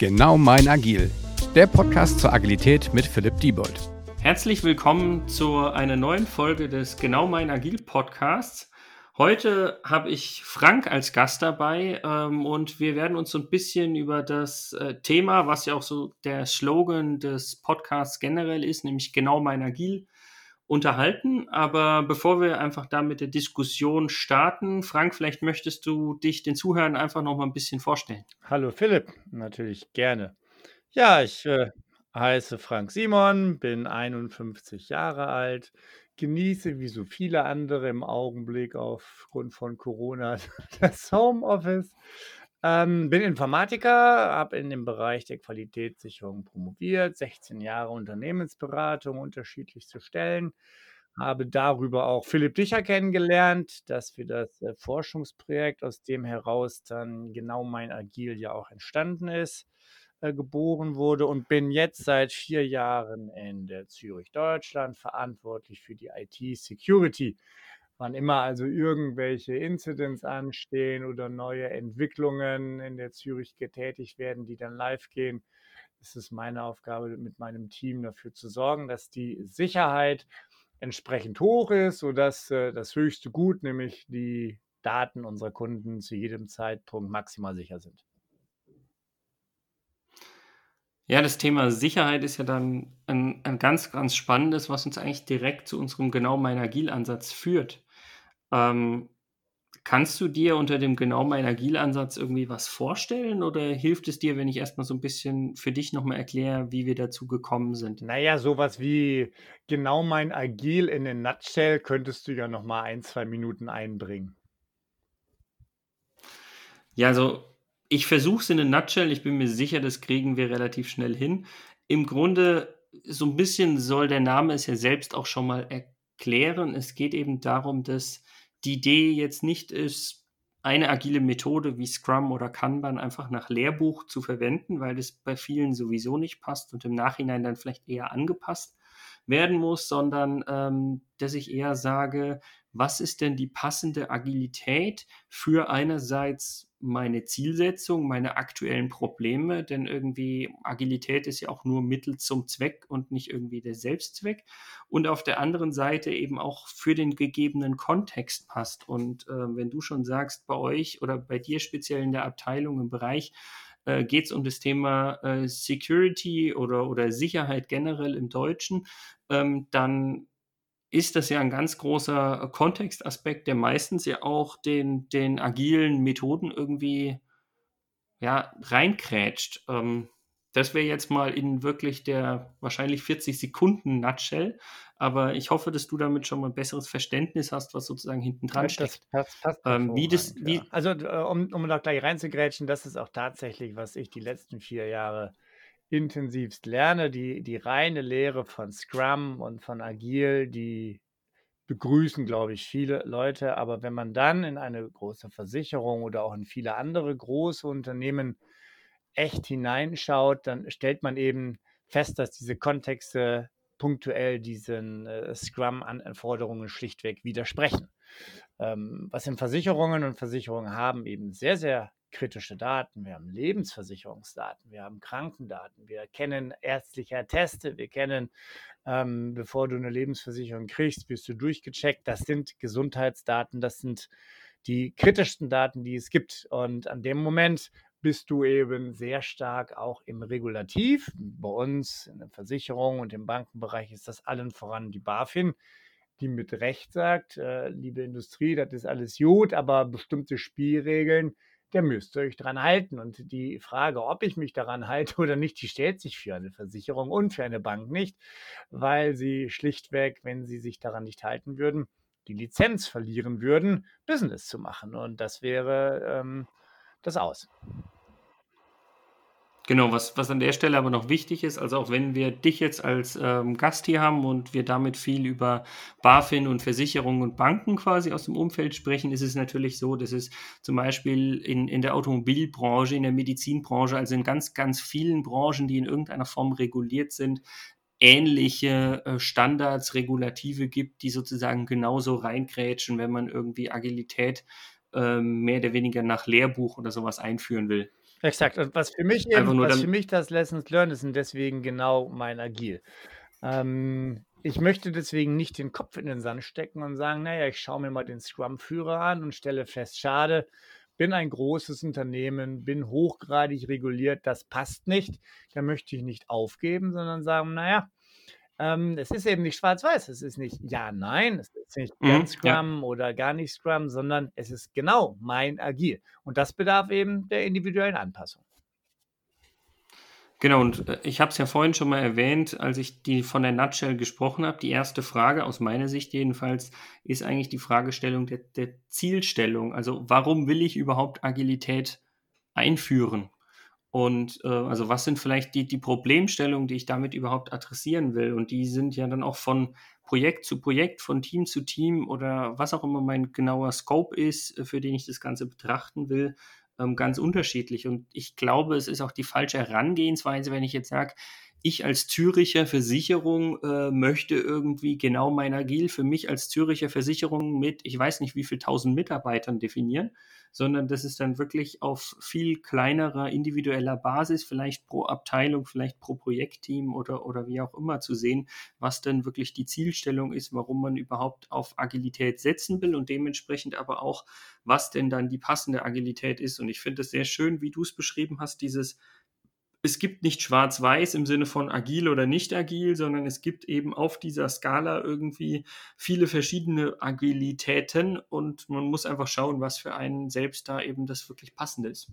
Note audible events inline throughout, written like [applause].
Genau mein Agil, der Podcast zur Agilität mit Philipp Diebold. Herzlich willkommen zu einer neuen Folge des Genau mein Agil Podcasts. Heute habe ich Frank als Gast dabei ähm, und wir werden uns so ein bisschen über das äh, Thema, was ja auch so der Slogan des Podcasts generell ist, nämlich Genau mein Agil, unterhalten. Aber bevor wir einfach da mit der Diskussion starten, Frank, vielleicht möchtest du dich den Zuhörern einfach noch mal ein bisschen vorstellen. Hallo Philipp, natürlich gerne. Ja, ich äh, heiße Frank Simon, bin 51 Jahre alt, genieße wie so viele andere im Augenblick aufgrund von Corona [laughs] das Homeoffice. Ähm, bin Informatiker, habe in dem Bereich der Qualitätssicherung promoviert, 16 Jahre Unternehmensberatung, unterschiedlichste Stellen, habe darüber auch Philipp Dicher kennengelernt, dass wir das äh, Forschungsprojekt, aus dem heraus dann genau mein Agil ja auch entstanden ist, äh, geboren wurde und bin jetzt seit vier Jahren in der Zürich Deutschland verantwortlich für die IT-Security wann immer also irgendwelche Incidents anstehen oder neue Entwicklungen in der Zürich getätigt werden, die dann live gehen, ist es meine Aufgabe, mit meinem Team dafür zu sorgen, dass die Sicherheit entsprechend hoch ist, sodass äh, das höchste Gut, nämlich die Daten unserer Kunden zu jedem Zeitpunkt maximal sicher sind. Ja, das Thema Sicherheit ist ja dann ein, ein ganz, ganz spannendes, was uns eigentlich direkt zu unserem genau mein Agil-Ansatz führt. Ähm, kannst du dir unter dem genau mein Agil-Ansatz irgendwie was vorstellen oder hilft es dir, wenn ich erstmal so ein bisschen für dich nochmal erkläre, wie wir dazu gekommen sind? Naja, sowas wie genau mein Agil in den Nutshell könntest du ja nochmal ein, zwei Minuten einbringen. Ja, also ich versuche es in den Nutshell. Ich bin mir sicher, das kriegen wir relativ schnell hin. Im Grunde, so ein bisschen soll der Name es ja selbst auch schon mal erklären. Es geht eben darum, dass die Idee jetzt nicht ist, eine agile Methode wie Scrum oder Kanban einfach nach Lehrbuch zu verwenden, weil das bei vielen sowieso nicht passt und im Nachhinein dann vielleicht eher angepasst werden muss, sondern ähm, dass ich eher sage, was ist denn die passende Agilität für einerseits meine Zielsetzung, meine aktuellen Probleme, denn irgendwie Agilität ist ja auch nur Mittel zum Zweck und nicht irgendwie der Selbstzweck. Und auf der anderen Seite eben auch für den gegebenen Kontext passt. Und äh, wenn du schon sagst, bei euch oder bei dir speziell in der Abteilung im Bereich, äh, geht es um das Thema äh, Security oder, oder Sicherheit generell im Deutschen, ähm, dann ist das ja ein ganz großer Kontextaspekt, der meistens ja auch den, den agilen Methoden irgendwie ja, reinkrätscht. Ähm, das wäre jetzt mal in wirklich der wahrscheinlich 40 Sekunden Nutshell, aber ich hoffe, dass du damit schon mal ein besseres Verständnis hast, was sozusagen hinten dran steckt. Das passt, passt ähm, wie das, wie ja. Also, äh, um, um da gleich reinzugrätschen, das ist auch tatsächlich, was ich die letzten vier Jahre intensivst lerne. Die, die reine Lehre von Scrum und von Agil, die begrüßen, glaube ich, viele Leute. Aber wenn man dann in eine große Versicherung oder auch in viele andere große Unternehmen echt hineinschaut, dann stellt man eben fest, dass diese Kontexte punktuell diesen äh, Scrum-Anforderungen schlichtweg widersprechen. Ähm, was in Versicherungen und Versicherungen haben eben sehr, sehr kritische Daten, wir haben Lebensversicherungsdaten, wir haben Krankendaten, wir kennen ärztliche Atteste, wir kennen, ähm, bevor du eine Lebensversicherung kriegst, wirst du durchgecheckt. Das sind Gesundheitsdaten, das sind die kritischsten Daten, die es gibt. Und an dem Moment bist du eben sehr stark auch im Regulativ. Bei uns in der Versicherung und im Bankenbereich ist das allen voran die BaFin, die mit Recht sagt, äh, liebe Industrie, das ist alles gut, aber bestimmte Spielregeln, der müsst ihr euch daran halten. Und die Frage, ob ich mich daran halte oder nicht, die stellt sich für eine Versicherung und für eine Bank nicht, weil sie schlichtweg, wenn sie sich daran nicht halten würden, die Lizenz verlieren würden, Business zu machen. Und das wäre ähm, das Aus. Genau, was, was an der Stelle aber noch wichtig ist, also auch wenn wir dich jetzt als ähm, Gast hier haben und wir damit viel über BaFin und Versicherungen und Banken quasi aus dem Umfeld sprechen, ist es natürlich so, dass es zum Beispiel in, in der Automobilbranche, in der Medizinbranche, also in ganz, ganz vielen Branchen, die in irgendeiner Form reguliert sind, ähnliche äh, Standards, Regulative gibt, die sozusagen genauso reingrätschen, wenn man irgendwie Agilität äh, mehr oder weniger nach Lehrbuch oder sowas einführen will. Exakt. Und was für mich eben, was für mich das Lessons Learned ist und deswegen genau mein Agil. Ähm, ich möchte deswegen nicht den Kopf in den Sand stecken und sagen, naja, ich schaue mir mal den Scrum-Führer an und stelle fest, schade, bin ein großes Unternehmen, bin hochgradig reguliert, das passt nicht. Da möchte ich nicht aufgeben, sondern sagen, naja, ähm, es ist eben nicht schwarz-weiß. Es ist nicht ja, nein, es ist nicht mhm, ganz Scrum ja. oder gar nicht Scrum, sondern es ist genau mein Agil. Und das bedarf eben der individuellen Anpassung. Genau, und äh, ich habe es ja vorhin schon mal erwähnt, als ich die von der Nutshell gesprochen habe. Die erste Frage, aus meiner Sicht jedenfalls, ist eigentlich die Fragestellung der, der Zielstellung. Also warum will ich überhaupt Agilität einführen? Und äh, also was sind vielleicht die, die Problemstellungen, die ich damit überhaupt adressieren will? Und die sind ja dann auch von Projekt zu Projekt, von Team zu Team oder was auch immer mein genauer Scope ist, äh, für den ich das Ganze betrachten will, ähm, ganz unterschiedlich. Und ich glaube, es ist auch die falsche Herangehensweise, wenn ich jetzt sage, ich als Züricher Versicherung äh, möchte irgendwie genau mein Agil für mich als Züricher Versicherung mit, ich weiß nicht wie viel tausend Mitarbeitern definieren, sondern das ist dann wirklich auf viel kleinerer individueller Basis, vielleicht pro Abteilung, vielleicht pro Projektteam oder, oder wie auch immer zu sehen, was denn wirklich die Zielstellung ist, warum man überhaupt auf Agilität setzen will und dementsprechend aber auch, was denn dann die passende Agilität ist. Und ich finde es sehr schön, wie du es beschrieben hast, dieses es gibt nicht schwarz-weiß im Sinne von agil oder nicht agil, sondern es gibt eben auf dieser Skala irgendwie viele verschiedene Agilitäten und man muss einfach schauen, was für einen selbst da eben das wirklich passende ist.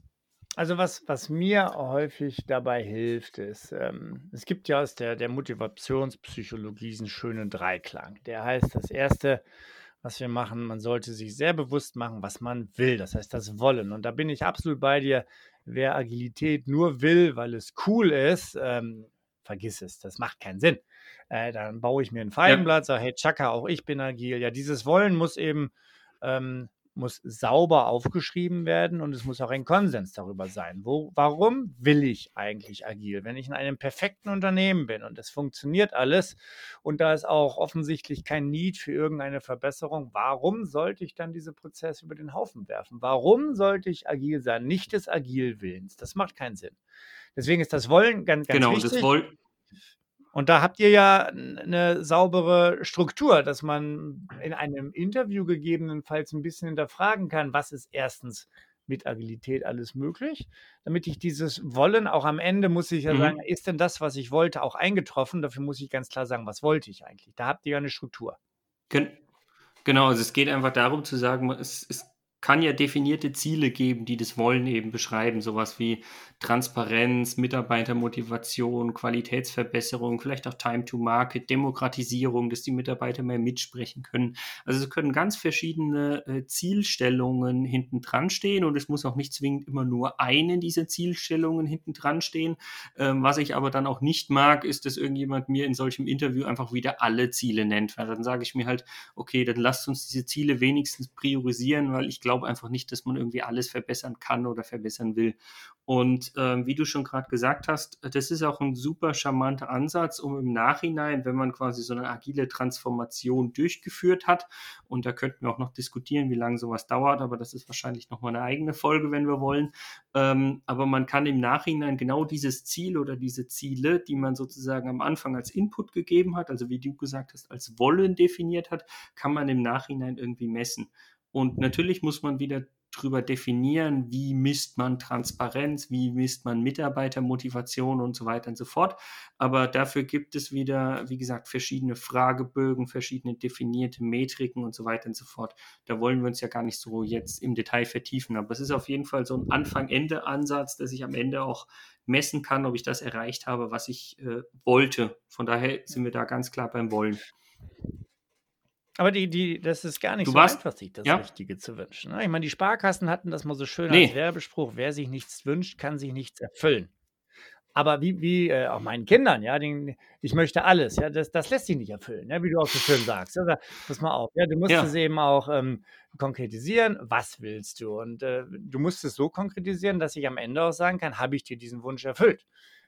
Also was, was mir häufig dabei hilft, ist, ähm, es gibt ja aus der, der Motivationspsychologie diesen schönen Dreiklang. Der heißt, das erste, was wir machen, man sollte sich sehr bewusst machen, was man will. Das heißt, das Wollen. Und da bin ich absolut bei dir wer Agilität nur will, weil es cool ist, ähm, vergiss es, das macht keinen Sinn. Äh, dann baue ich mir ein Feigenblatt, sage, hey, Chaka, auch ich bin agil. Ja, dieses Wollen muss eben ähm, muss sauber aufgeschrieben werden und es muss auch ein Konsens darüber sein. Wo, warum will ich eigentlich agil? Wenn ich in einem perfekten Unternehmen bin und es funktioniert alles und da ist auch offensichtlich kein Need für irgendeine Verbesserung, warum sollte ich dann diese Prozesse über den Haufen werfen? Warum sollte ich agil sein? Nicht des Agilwillens. Das macht keinen Sinn. Deswegen ist das Wollen ganz, ganz genau, wichtig. Genau, das Wollen und da habt ihr ja eine saubere Struktur, dass man in einem Interview gegebenenfalls ein bisschen hinterfragen kann, was ist erstens mit Agilität alles möglich, damit ich dieses Wollen auch am Ende muss ich ja mhm. sagen, ist denn das, was ich wollte, auch eingetroffen? Dafür muss ich ganz klar sagen, was wollte ich eigentlich? Da habt ihr ja eine Struktur. Genau, also es geht einfach darum zu sagen, es, es kann ja definierte Ziele geben, die das Wollen eben beschreiben. Sowas wie Transparenz, Mitarbeitermotivation, Qualitätsverbesserung, vielleicht auch Time to Market, Demokratisierung, dass die Mitarbeiter mehr mitsprechen können. Also es können ganz verschiedene äh, Zielstellungen hinten dran stehen und es muss auch nicht zwingend immer nur eine dieser Zielstellungen hinten dran stehen. Ähm, was ich aber dann auch nicht mag, ist, dass irgendjemand mir in solchem Interview einfach wieder alle Ziele nennt. Weil dann sage ich mir halt, okay, dann lasst uns diese Ziele wenigstens priorisieren, weil ich glaube einfach nicht, dass man irgendwie alles verbessern kann oder verbessern will. Und ähm, wie du schon gerade gesagt hast, das ist auch ein super charmanter Ansatz, um im Nachhinein, wenn man quasi so eine agile Transformation durchgeführt hat, und da könnten wir auch noch diskutieren, wie lange sowas dauert, aber das ist wahrscheinlich nochmal eine eigene Folge, wenn wir wollen. Ähm, aber man kann im Nachhinein genau dieses Ziel oder diese Ziele, die man sozusagen am Anfang als Input gegeben hat, also wie du gesagt hast, als Wollen definiert hat, kann man im Nachhinein irgendwie messen. Und natürlich muss man wieder drüber definieren, wie misst man Transparenz, wie misst man Mitarbeitermotivation und so weiter und so fort. Aber dafür gibt es wieder, wie gesagt, verschiedene Fragebögen, verschiedene definierte Metriken und so weiter und so fort. Da wollen wir uns ja gar nicht so jetzt im Detail vertiefen. Aber es ist auf jeden Fall so ein Anfang-Ende-Ansatz, dass ich am Ende auch messen kann, ob ich das erreicht habe, was ich äh, wollte. Von daher sind wir da ganz klar beim Wollen. Aber die, die, das ist gar nicht du so warst, einfach, sich das ja? Richtige zu wünschen. Ne? Ich meine, die Sparkassen hatten das mal so schön nee. als Werbespruch: Wer sich nichts wünscht, kann sich nichts erfüllen. Aber wie, wie äh, auch meinen Kindern, ja, den, ich möchte alles, ja, das, das lässt sich nicht erfüllen, ja, wie du auch so schön sagst. Ja, pass mal auf, ja, du musst ja. es eben auch ähm, konkretisieren, was willst du? Und äh, du musst es so konkretisieren, dass ich am Ende auch sagen kann, habe ich dir diesen Wunsch erfüllt?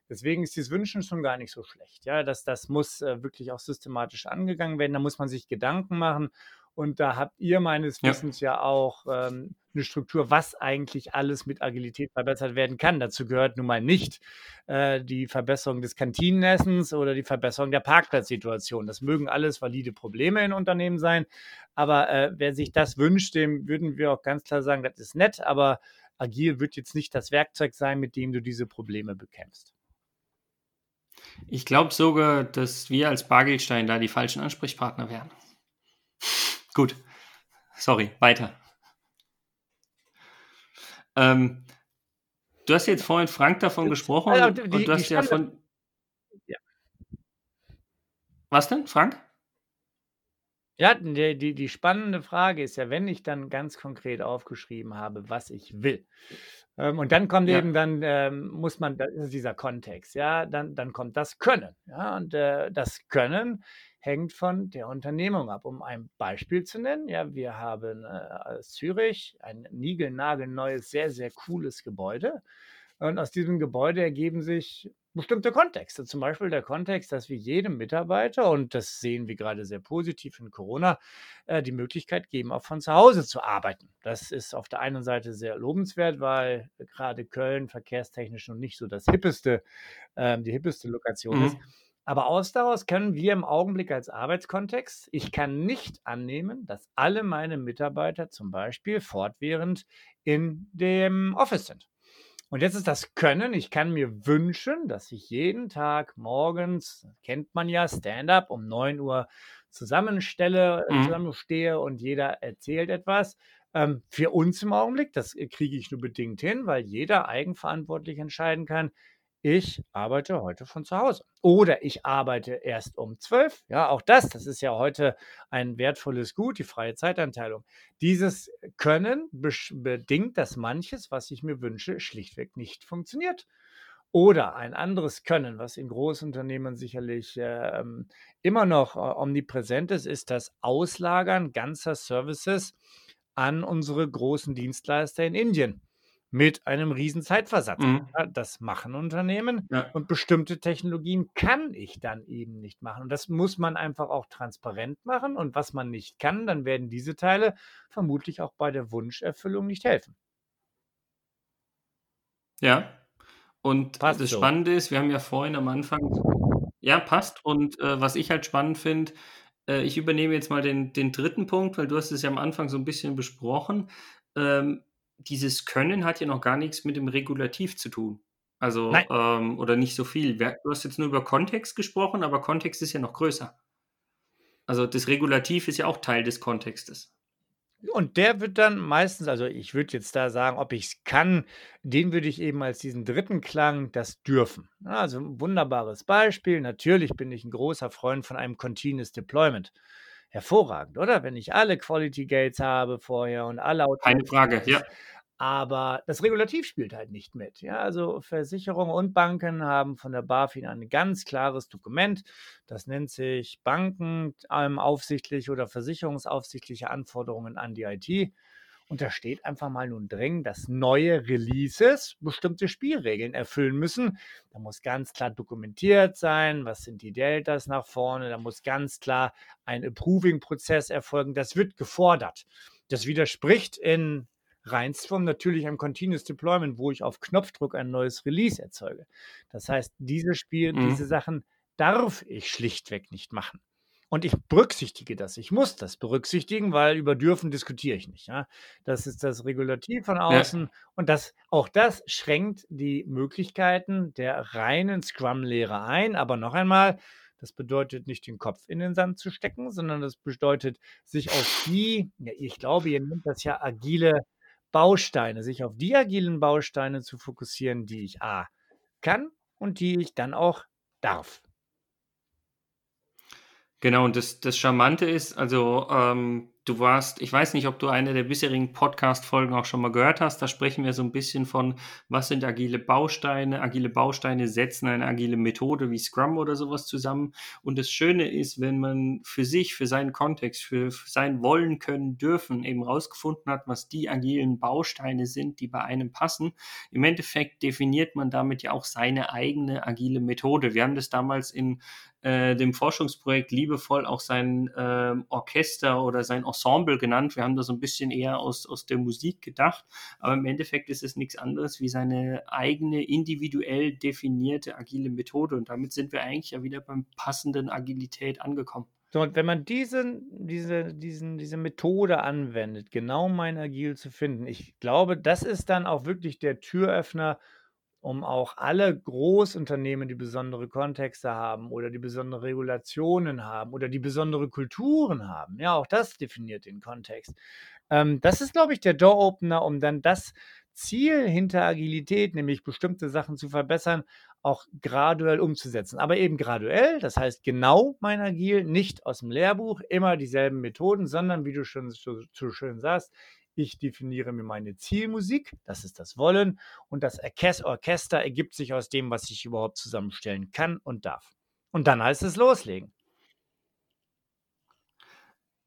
Deswegen ist dieses Wünschen schon gar nicht so schlecht. Ja, das, das muss äh, wirklich auch systematisch angegangen werden. Da muss man sich Gedanken machen. Und da habt ihr meines Wissens ja, ja auch ähm, eine Struktur, was eigentlich alles mit Agilität verbessert werden kann. Dazu gehört nun mal nicht äh, die Verbesserung des Kantinenessens oder die Verbesserung der Parkplatzsituation. Das mögen alles valide Probleme in Unternehmen sein. Aber äh, wer sich das wünscht, dem würden wir auch ganz klar sagen, das ist nett, aber agil wird jetzt nicht das Werkzeug sein, mit dem du diese Probleme bekämpfst. Ich glaube sogar, dass wir als Bargelstein da die falschen Ansprechpartner wären. Gut. Sorry, weiter. Ähm, du hast jetzt vorhin Frank davon gesprochen also die, und du hast ja von. Ja. Was denn, Frank? Ja, die, die, die spannende Frage ist ja, wenn ich dann ganz konkret aufgeschrieben habe, was ich will. Ähm, und dann kommt ja. eben, dann ähm, muss man, das ist dieser Kontext, ja, dann, dann kommt das Können. Ja, und äh, das Können hängt von der Unternehmung ab. Um ein Beispiel zu nennen, ja, wir haben äh, Zürich ein niegelnagelneues, sehr, sehr cooles Gebäude. Und aus diesem Gebäude ergeben sich bestimmte Kontexte. Zum Beispiel der Kontext, dass wir jedem Mitarbeiter, und das sehen wir gerade sehr positiv in Corona, äh, die Möglichkeit geben, auch von zu Hause zu arbeiten. Das ist auf der einen Seite sehr lobenswert, weil gerade Köln verkehrstechnisch noch nicht so das hippeste, äh, die hippeste Lokation mhm. ist. Aber aus daraus können wir im Augenblick als Arbeitskontext, ich kann nicht annehmen, dass alle meine Mitarbeiter zum Beispiel fortwährend in dem Office sind. Und jetzt ist das Können. Ich kann mir wünschen, dass ich jeden Tag morgens, kennt man ja, Stand-up um 9 Uhr zusammenstelle, mhm. zusammenstehe und jeder erzählt etwas. Ähm, für uns im Augenblick, das kriege ich nur bedingt hin, weil jeder eigenverantwortlich entscheiden kann, ich arbeite heute von zu Hause. Oder ich arbeite erst um zwölf. Ja, auch das, das ist ja heute ein wertvolles Gut, die freie Zeitanteilung. Dieses Können bedingt, dass manches, was ich mir wünsche, schlichtweg nicht funktioniert. Oder ein anderes Können, was in Großunternehmen sicherlich äh, immer noch äh, omnipräsent ist, ist das Auslagern ganzer Services an unsere großen Dienstleister in Indien mit einem riesen Zeitversatz. Mhm. das machen Unternehmen ja. und bestimmte Technologien kann ich dann eben nicht machen. Und das muss man einfach auch transparent machen. Und was man nicht kann, dann werden diese Teile vermutlich auch bei der Wunscherfüllung nicht helfen. Ja. Und passt das so. Spannende ist, wir haben ja vorhin am Anfang, ja, passt. Und äh, was ich halt spannend finde, äh, ich übernehme jetzt mal den, den dritten Punkt, weil du hast es ja am Anfang so ein bisschen besprochen. Ähm, dieses Können hat ja noch gar nichts mit dem Regulativ zu tun. Also, ähm, oder nicht so viel. Du hast jetzt nur über Kontext gesprochen, aber Kontext ist ja noch größer. Also das Regulativ ist ja auch Teil des Kontextes. Und der wird dann meistens, also ich würde jetzt da sagen, ob ich es kann, den würde ich eben als diesen dritten Klang das dürfen. Also ein wunderbares Beispiel. Natürlich bin ich ein großer Freund von einem Continuous Deployment hervorragend, oder? Wenn ich alle Quality Gates habe vorher und alle Keine Frage, ja. Aber das Regulativ spielt halt nicht mit. Ja, also Versicherungen und Banken haben von der BaFin ein ganz klares Dokument. Das nennt sich Bankenaufsichtliche ähm, oder versicherungsaufsichtliche Anforderungen an die IT. Und da steht einfach mal nun drin, dass neue Releases bestimmte Spielregeln erfüllen müssen. Da muss ganz klar dokumentiert sein, was sind die Deltas nach vorne. Da muss ganz klar ein Approving-Prozess erfolgen. Das wird gefordert. Das widerspricht in Reinsform natürlich einem Continuous Deployment, wo ich auf Knopfdruck ein neues Release erzeuge. Das heißt, diese Spiel, mhm. diese Sachen darf ich schlichtweg nicht machen. Und ich berücksichtige das. Ich muss das berücksichtigen, weil über dürfen diskutiere ich nicht. Ja? Das ist das Regulativ von außen. Ja. Und das, auch das schränkt die Möglichkeiten der reinen Scrum-Lehre ein. Aber noch einmal, das bedeutet nicht den Kopf in den Sand zu stecken, sondern das bedeutet, sich auf die, ja, ich glaube, ihr nennt das ja agile Bausteine, sich auf die agilen Bausteine zu fokussieren, die ich A kann und die ich dann auch darf. Genau, und das, das Charmante ist, also ähm, du warst, ich weiß nicht, ob du eine der bisherigen Podcast-Folgen auch schon mal gehört hast, da sprechen wir so ein bisschen von, was sind agile Bausteine. Agile Bausteine setzen eine agile Methode wie Scrum oder sowas zusammen. Und das Schöne ist, wenn man für sich, für seinen Kontext, für, für sein Wollen können, dürfen eben rausgefunden hat, was die agilen Bausteine sind, die bei einem passen. Im Endeffekt definiert man damit ja auch seine eigene agile Methode. Wir haben das damals in äh, dem Forschungsprojekt liebevoll auch sein äh, Orchester oder sein Ensemble genannt. Wir haben da so ein bisschen eher aus, aus der Musik gedacht, aber im Endeffekt ist es nichts anderes wie seine eigene individuell definierte agile Methode und damit sind wir eigentlich ja wieder beim passenden Agilität angekommen. So, und wenn man diesen, diese, diesen, diese Methode anwendet, genau mein Agil zu finden, ich glaube, das ist dann auch wirklich der Türöffner, um auch alle Großunternehmen, die besondere Kontexte haben oder die besondere Regulationen haben oder die besondere Kulturen haben. Ja, auch das definiert den Kontext. Ähm, das ist, glaube ich, der Door-Opener, um dann das Ziel hinter Agilität, nämlich bestimmte Sachen zu verbessern, auch graduell umzusetzen. Aber eben graduell, das heißt genau mein Agil, nicht aus dem Lehrbuch, immer dieselben Methoden, sondern wie du schon so, so schön sagst, ich definiere mir meine Zielmusik, das ist das Wollen, und das Orchester ergibt sich aus dem, was ich überhaupt zusammenstellen kann und darf. Und dann heißt es loslegen.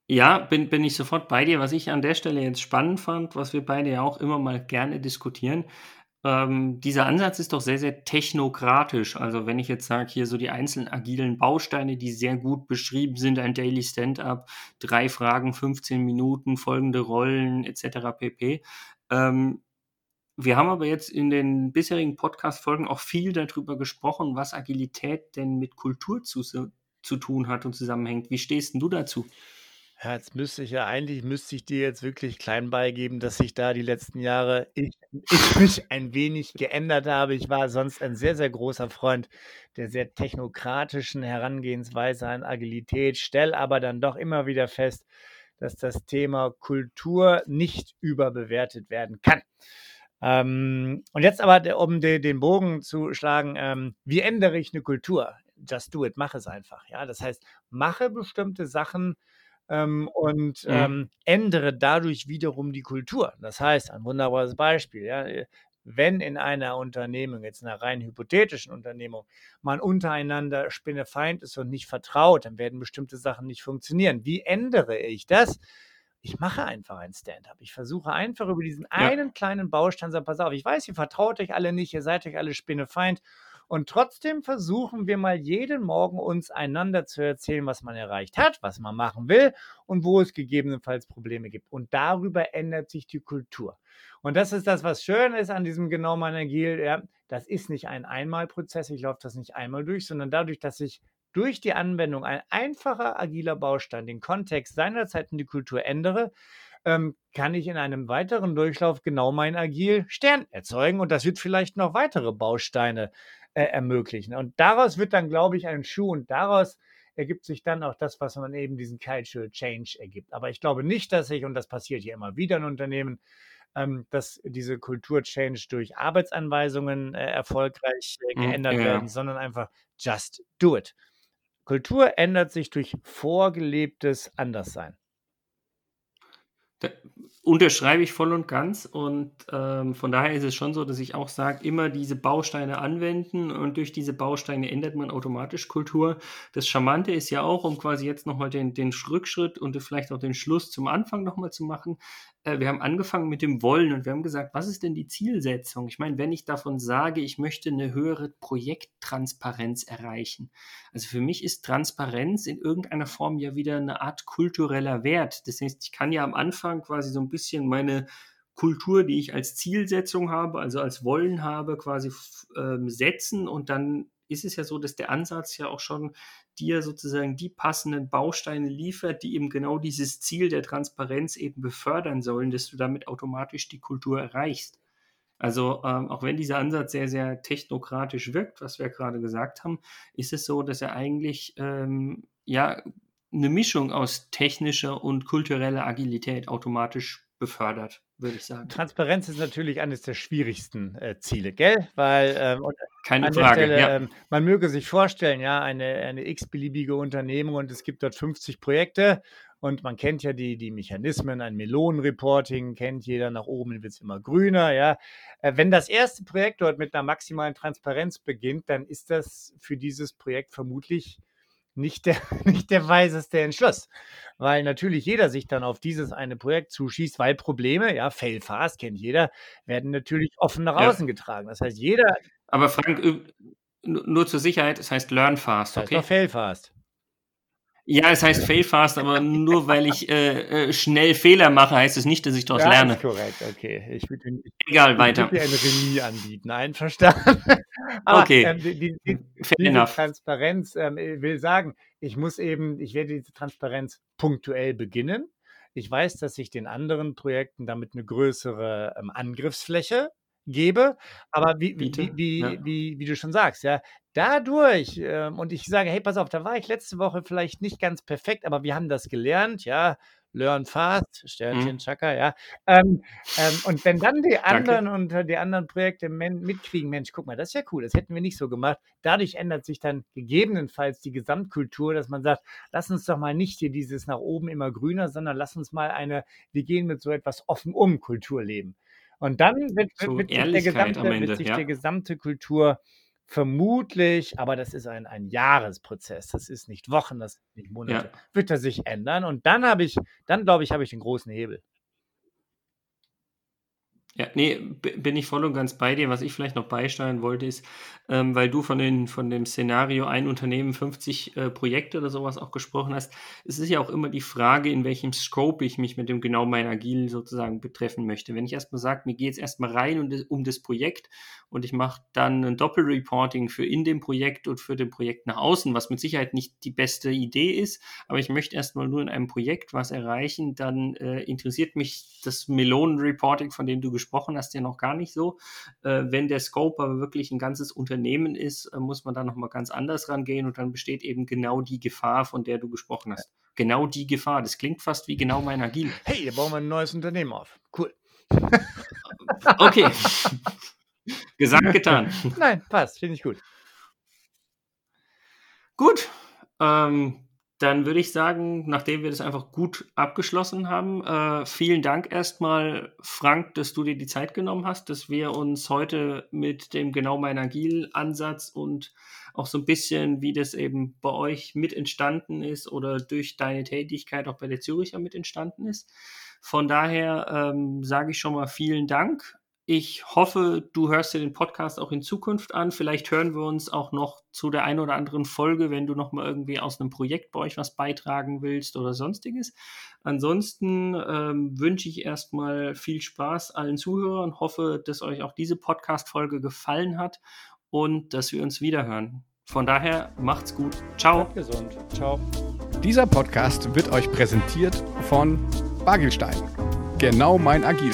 Ja, bin, bin ich sofort bei dir. Was ich an der Stelle jetzt spannend fand, was wir beide ja auch immer mal gerne diskutieren, ähm, dieser Ansatz ist doch sehr, sehr technokratisch. Also wenn ich jetzt sage, hier so die einzelnen agilen Bausteine, die sehr gut beschrieben sind, ein Daily Stand-up, drei Fragen, 15 Minuten, folgende Rollen etc. pp. Ähm, wir haben aber jetzt in den bisherigen Podcast-Folgen auch viel darüber gesprochen, was Agilität denn mit Kultur zu, zu tun hat und zusammenhängt. Wie stehst du dazu? Ja, jetzt müsste ich ja eigentlich müsste ich dir jetzt wirklich klein beigeben, dass sich da die letzten Jahre ich, ich mich ein wenig geändert habe. Ich war sonst ein sehr, sehr großer Freund der sehr technokratischen Herangehensweise an Agilität, stelle aber dann doch immer wieder fest, dass das Thema Kultur nicht überbewertet werden kann. Ähm, und jetzt aber, um de, den Bogen zu schlagen, ähm, wie ändere ich eine Kultur? Just do it, mach es einfach. Ja, das heißt, mache bestimmte Sachen, ähm, und mhm. ähm, ändere dadurch wiederum die Kultur. Das heißt, ein wunderbares Beispiel, ja, äh, wenn in einer Unternehmung, jetzt einer rein hypothetischen Unternehmung, man untereinander Spinnefeind ist und nicht vertraut, dann werden bestimmte Sachen nicht funktionieren. Wie ändere ich das? Ich mache einfach ein Stand-up. Ich versuche einfach über diesen ja. einen kleinen Baustein zu sagen, pass auf, ich weiß, ihr vertraut euch alle nicht, ihr seid euch alle Spinnefeind. Und trotzdem versuchen wir mal jeden Morgen uns einander zu erzählen, was man erreicht hat, was man machen will und wo es gegebenenfalls Probleme gibt. Und darüber ändert sich die Kultur. Und das ist das, was schön ist an diesem genau meiner Agil. Ja, das ist nicht ein Einmalprozess, ich laufe das nicht einmal durch, sondern dadurch, dass ich durch die Anwendung ein einfacher agiler Baustein den Kontext seinerzeit und die Kultur ändere, ähm, kann ich in einem weiteren Durchlauf genau mein Agil Stern erzeugen und das wird vielleicht noch weitere Bausteine äh, ermöglichen. Und daraus wird dann, glaube ich, ein Schuh und daraus ergibt sich dann auch das, was man eben diesen Cultural Change ergibt. Aber ich glaube nicht, dass sich, und das passiert hier immer wieder in Unternehmen, ähm, dass diese Kultur-Change durch Arbeitsanweisungen äh, erfolgreich äh, hm, geändert ja. werden, sondern einfach just do it. Kultur ändert sich durch vorgelebtes Anderssein. Da unterschreibe ich voll und ganz und ähm, von daher ist es schon so, dass ich auch sage, immer diese Bausteine anwenden und durch diese Bausteine ändert man automatisch Kultur. Das Charmante ist ja auch, um quasi jetzt nochmal den, den Rückschritt und vielleicht auch den Schluss zum Anfang nochmal zu machen, äh, wir haben angefangen mit dem Wollen und wir haben gesagt, was ist denn die Zielsetzung? Ich meine, wenn ich davon sage, ich möchte eine höhere Projekttransparenz erreichen. Also für mich ist Transparenz in irgendeiner Form ja wieder eine Art kultureller Wert. Das heißt, ich kann ja am Anfang quasi so ein bisschen meine Kultur, die ich als Zielsetzung habe, also als Wollen habe, quasi ähm, setzen und dann ist es ja so, dass der Ansatz ja auch schon dir sozusagen die passenden Bausteine liefert, die eben genau dieses Ziel der Transparenz eben befördern sollen, dass du damit automatisch die Kultur erreichst. Also ähm, auch wenn dieser Ansatz sehr, sehr technokratisch wirkt, was wir gerade gesagt haben, ist es so, dass er eigentlich ähm, ja eine Mischung aus technischer und kultureller Agilität automatisch befördert, würde ich sagen. Transparenz ist natürlich eines der schwierigsten äh, Ziele, gell? Weil ähm, keine Frage. Stelle, ja. ähm, man möge sich vorstellen, ja, eine, eine x-beliebige Unternehmung und es gibt dort 50 Projekte und man kennt ja die, die Mechanismen, ein Melonenreporting kennt jeder, nach oben wird es immer grüner, ja. Äh, wenn das erste Projekt dort mit einer maximalen Transparenz beginnt, dann ist das für dieses Projekt vermutlich nicht der, [laughs] nicht der weiseste Entschluss. Weil natürlich jeder sich dann auf dieses eine Projekt zuschießt, weil Probleme, ja, fail fast, kennt jeder, werden natürlich offen nach außen ja. getragen. Das heißt, jeder. Aber Frank, nur zur Sicherheit, es heißt Learn Fast, okay? Das heißt fail Fast. Ja, es heißt Fail Fast, aber nur weil ich äh, äh, schnell Fehler mache, heißt es nicht, dass ich daraus ja, lerne. Ist korrekt, okay. Ich würde Egal, weiter. Ich würde dir ein Remis anbieten, einverstanden. [laughs] aber, okay. Ähm, die, die, die, diese Transparenz ähm, will sagen, ich muss eben, ich werde diese Transparenz punktuell beginnen. Ich weiß, dass ich den anderen Projekten damit eine größere ähm, Angriffsfläche gebe. Aber wie, wie, wie, ja. wie, wie, du schon sagst, ja, dadurch, ähm, und ich sage, hey, pass auf, da war ich letzte Woche vielleicht nicht ganz perfekt, aber wir haben das gelernt, ja, learn fast, Sternchen, mhm. Chaka, ja. Ähm, ähm, und wenn dann die anderen Danke. und die anderen Projekte mitkriegen, Mensch, guck mal, das ist ja cool, das hätten wir nicht so gemacht. Dadurch ändert sich dann gegebenenfalls die Gesamtkultur, dass man sagt, lass uns doch mal nicht hier dieses nach oben immer grüner, sondern lass uns mal eine, wir gehen mit so etwas offen um Kultur leben. Und dann wird, so wird, sich, der gesamte, Ende, wird sich ja. der gesamte Kultur vermutlich, aber das ist ein, ein Jahresprozess, das ist nicht Wochen, das ist nicht Monate, ja. wird er sich ändern. Und dann habe ich, dann glaube ich, habe ich den großen Hebel. Ja, nee, bin ich voll und ganz bei dir. Was ich vielleicht noch beisteuern wollte, ist, ähm, weil du von, den, von dem Szenario ein Unternehmen 50 äh, Projekte oder sowas auch gesprochen hast. Es ist ja auch immer die Frage, in welchem Scope ich mich mit dem genau mein Agil sozusagen betreffen möchte. Wenn ich erstmal sage, mir geht es erstmal rein um das, um das Projekt und ich mache dann ein Doppelreporting für in dem Projekt und für dem Projekt nach außen, was mit Sicherheit nicht die beste Idee ist, aber ich möchte erstmal nur in einem Projekt was erreichen, dann äh, interessiert mich das Melonen-Reporting, von dem du gesprochen gesprochen hast, ja noch gar nicht so. Äh, wenn der Scope aber wirklich ein ganzes Unternehmen ist, äh, muss man da nochmal ganz anders rangehen und dann besteht eben genau die Gefahr, von der du gesprochen hast. Genau die Gefahr. Das klingt fast wie genau mein Agil. Hey, da bauen wir ein neues Unternehmen auf. Cool. [laughs] okay. Gesagt, getan. Nein, passt. Finde ich gut. Gut. Ähm, dann würde ich sagen, nachdem wir das einfach gut abgeschlossen haben, äh, vielen Dank erstmal, Frank, dass du dir die Zeit genommen hast, dass wir uns heute mit dem genau mein Agil-Ansatz und auch so ein bisschen, wie das eben bei euch mit entstanden ist oder durch deine Tätigkeit auch bei der Züricher mit entstanden ist. Von daher ähm, sage ich schon mal vielen Dank. Ich hoffe, du hörst dir den Podcast auch in Zukunft an. Vielleicht hören wir uns auch noch zu der einen oder anderen Folge, wenn du noch mal irgendwie aus einem Projekt bei euch was beitragen willst oder sonstiges. Ansonsten ähm, wünsche ich erstmal viel Spaß allen Zuhörern. Hoffe, dass euch auch diese Podcast-Folge gefallen hat und dass wir uns wiederhören. Von daher macht's gut. Ciao. Bleibt gesund. Ciao. Dieser Podcast wird euch präsentiert von Bagelstein. Genau mein Agil.